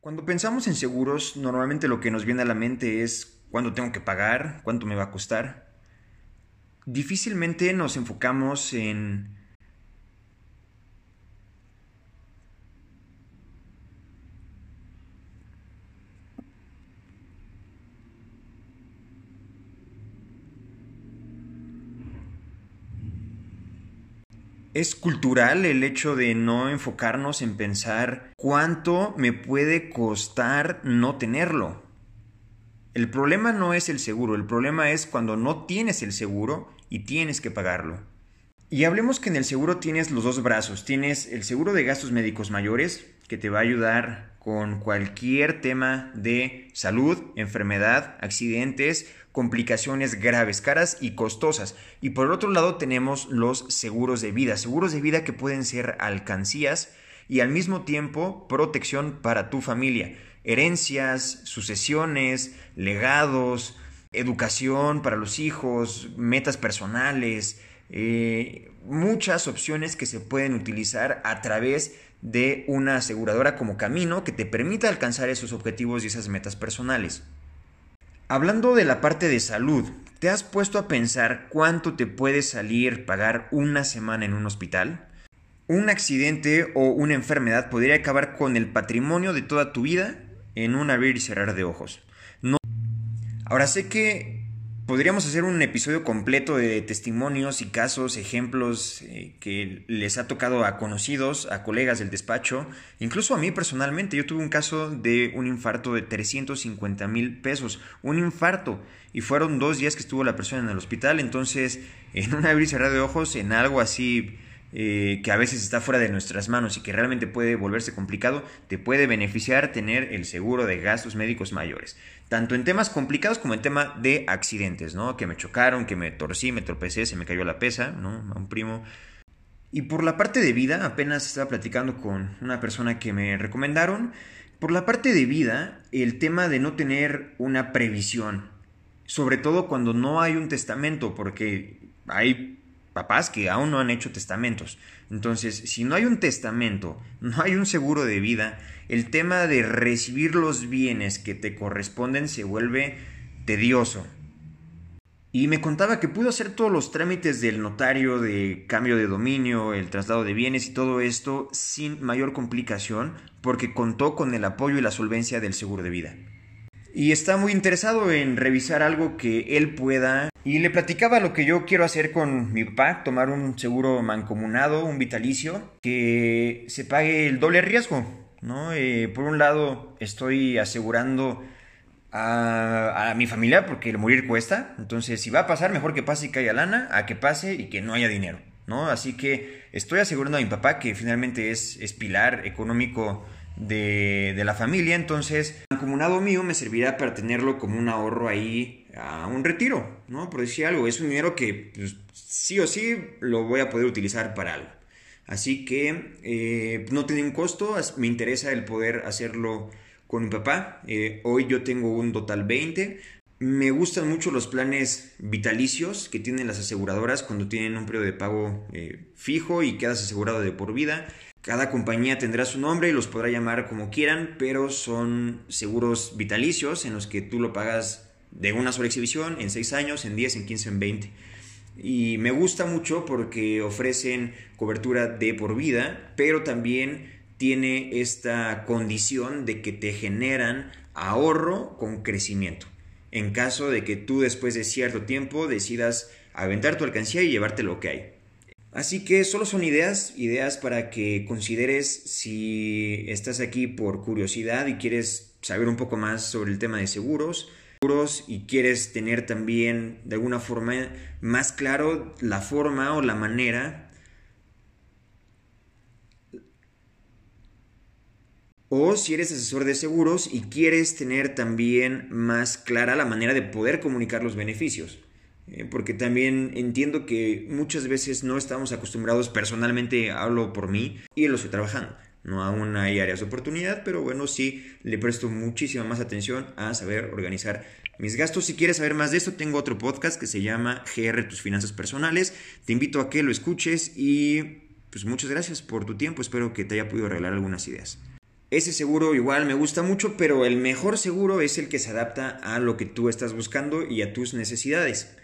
Cuando pensamos en seguros, normalmente lo que nos viene a la mente es cuánto tengo que pagar, cuánto me va a costar. Difícilmente nos enfocamos en Es cultural el hecho de no enfocarnos en pensar cuánto me puede costar no tenerlo. El problema no es el seguro, el problema es cuando no tienes el seguro y tienes que pagarlo. Y hablemos que en el seguro tienes los dos brazos. Tienes el seguro de gastos médicos mayores, que te va a ayudar con cualquier tema de salud, enfermedad, accidentes, complicaciones graves, caras y costosas. Y por otro lado tenemos los seguros de vida, seguros de vida que pueden ser alcancías y al mismo tiempo protección para tu familia, herencias, sucesiones, legados, educación para los hijos, metas personales, eh, muchas opciones que se pueden utilizar a través de una aseguradora como camino que te permita alcanzar esos objetivos y esas metas personales. Hablando de la parte de salud, ¿te has puesto a pensar cuánto te puede salir pagar una semana en un hospital? Un accidente o una enfermedad podría acabar con el patrimonio de toda tu vida en un abrir y cerrar de ojos. No. Ahora sé que Podríamos hacer un episodio completo de testimonios y casos, ejemplos eh, que les ha tocado a conocidos, a colegas del despacho, incluso a mí personalmente. Yo tuve un caso de un infarto de 350 mil pesos, un infarto, y fueron dos días que estuvo la persona en el hospital, entonces en una abrir y cerrar de ojos, en algo así eh, que a veces está fuera de nuestras manos y que realmente puede volverse complicado, te puede beneficiar tener el seguro de gastos médicos mayores. Tanto en temas complicados como en tema de accidentes, ¿no? Que me chocaron, que me torcí, me tropecé, se me cayó la pesa, ¿no? A un primo. Y por la parte de vida, apenas estaba platicando con una persona que me recomendaron. Por la parte de vida, el tema de no tener una previsión, sobre todo cuando no hay un testamento, porque hay papás que aún no han hecho testamentos. Entonces, si no hay un testamento, no hay un seguro de vida, el tema de recibir los bienes que te corresponden se vuelve tedioso. Y me contaba que pudo hacer todos los trámites del notario de cambio de dominio, el traslado de bienes y todo esto sin mayor complicación porque contó con el apoyo y la solvencia del seguro de vida y está muy interesado en revisar algo que él pueda. Y le platicaba lo que yo quiero hacer con mi papá, tomar un seguro mancomunado, un vitalicio, que se pague el doble riesgo. ¿no? Eh, por un lado, estoy asegurando a, a, mi familia porque el morir cuesta. Entonces, si va a pasar, mejor que pase y que haya lana, a que pase y que no haya dinero. ¿no? Así que estoy asegurando a mi papá que finalmente es, es pilar económico de, de la familia. Entonces, el comunado mío me servirá para tenerlo como un ahorro ahí a un retiro, ¿no? Por decir algo, es un dinero que pues, sí o sí lo voy a poder utilizar para algo. Así que eh, no tiene un costo, me interesa el poder hacerlo con mi papá. Eh, hoy yo tengo un total 20. Me gustan mucho los planes vitalicios que tienen las aseguradoras cuando tienen un periodo de pago eh, fijo y quedas asegurado de por vida. Cada compañía tendrá su nombre y los podrá llamar como quieran, pero son seguros vitalicios en los que tú lo pagas de una sola exhibición en 6 años, en 10, en 15, en 20. Y me gusta mucho porque ofrecen cobertura de por vida, pero también tiene esta condición de que te generan ahorro con crecimiento. En caso de que tú después de cierto tiempo decidas aventar tu alcancía y llevarte lo que hay. Así que solo son ideas, ideas para que consideres si estás aquí por curiosidad y quieres saber un poco más sobre el tema de seguros, y quieres tener también de alguna forma más claro la forma o la manera O si eres asesor de seguros y quieres tener también más clara la manera de poder comunicar los beneficios. Eh, porque también entiendo que muchas veces no estamos acostumbrados, personalmente hablo por mí y lo estoy trabajando. No aún hay áreas de oportunidad, pero bueno, sí le presto muchísima más atención a saber organizar mis gastos. Si quieres saber más de esto, tengo otro podcast que se llama GR Tus Finanzas Personales. Te invito a que lo escuches y pues muchas gracias por tu tiempo. Espero que te haya podido regalar algunas ideas. Ese seguro igual me gusta mucho, pero el mejor seguro es el que se adapta a lo que tú estás buscando y a tus necesidades.